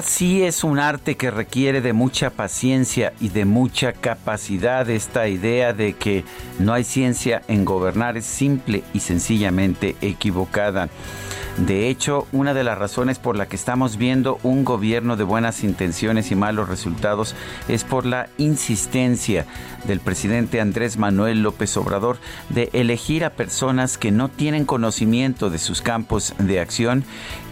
Sí es un arte que requiere de mucha paciencia y de mucha capacidad. Esta idea de que no hay ciencia en gobernar es simple y sencillamente equivocada. De hecho, una de las razones por la que estamos viendo un gobierno de buenas intenciones y malos resultados es por la insistencia del presidente Andrés Manuel López Obrador de elegir a personas que no tienen conocimiento de sus campos de acción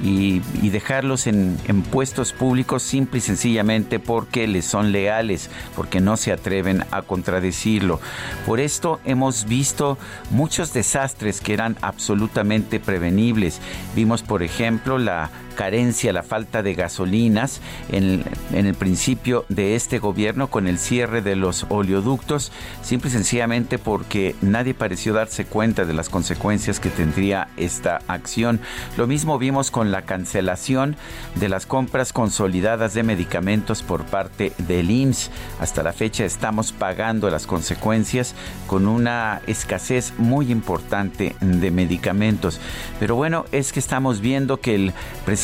y, dejarlos en puestos públicos simple y sencillamente porque les son leales, porque no se atreven a contradecirlo. Por esto hemos visto muchos desastres que eran absolutamente prevenibles. Vimos, por ejemplo, la carencia, la falta de gasolinas en, en, el principio de este gobierno con el cierre de los oleoductos, simple y sencillamente porque nadie pareció darse cuenta de las consecuencias que tendría esta acción. Lo mismo vimos con la cancelación de las compras consolidadas de medicamentos por parte del IMSS. Hasta la fecha estamos pagando las consecuencias con una escasez muy importante de medicamentos. Pero bueno, es que estamos viendo que el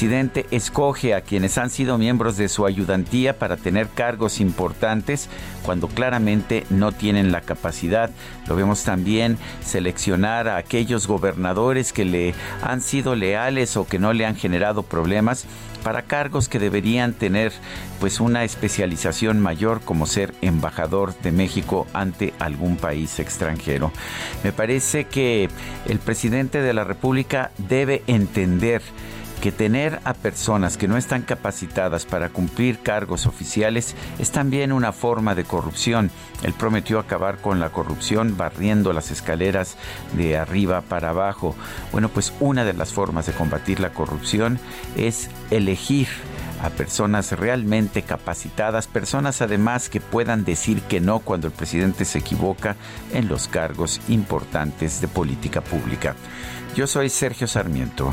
presidente escoge a quienes han sido miembros de su ayudantía para tener cargos importantes cuando claramente no tienen la capacidad. Lo vemos también seleccionar a aquellos gobernadores que le han sido leales o que no le han generado problemas para cargos que deberían tener pues una especialización mayor como ser embajador de México ante algún país extranjero. Me parece que el presidente de la República debe entender que tener a personas que no están capacitadas para cumplir cargos oficiales es también una forma de corrupción. Él prometió acabar con la corrupción barriendo las escaleras de arriba para abajo. Bueno, pues una de las formas de combatir la corrupción es elegir a personas realmente capacitadas, personas además que puedan decir que no cuando el presidente se equivoca en los cargos importantes de política pública. Yo soy Sergio Sarmiento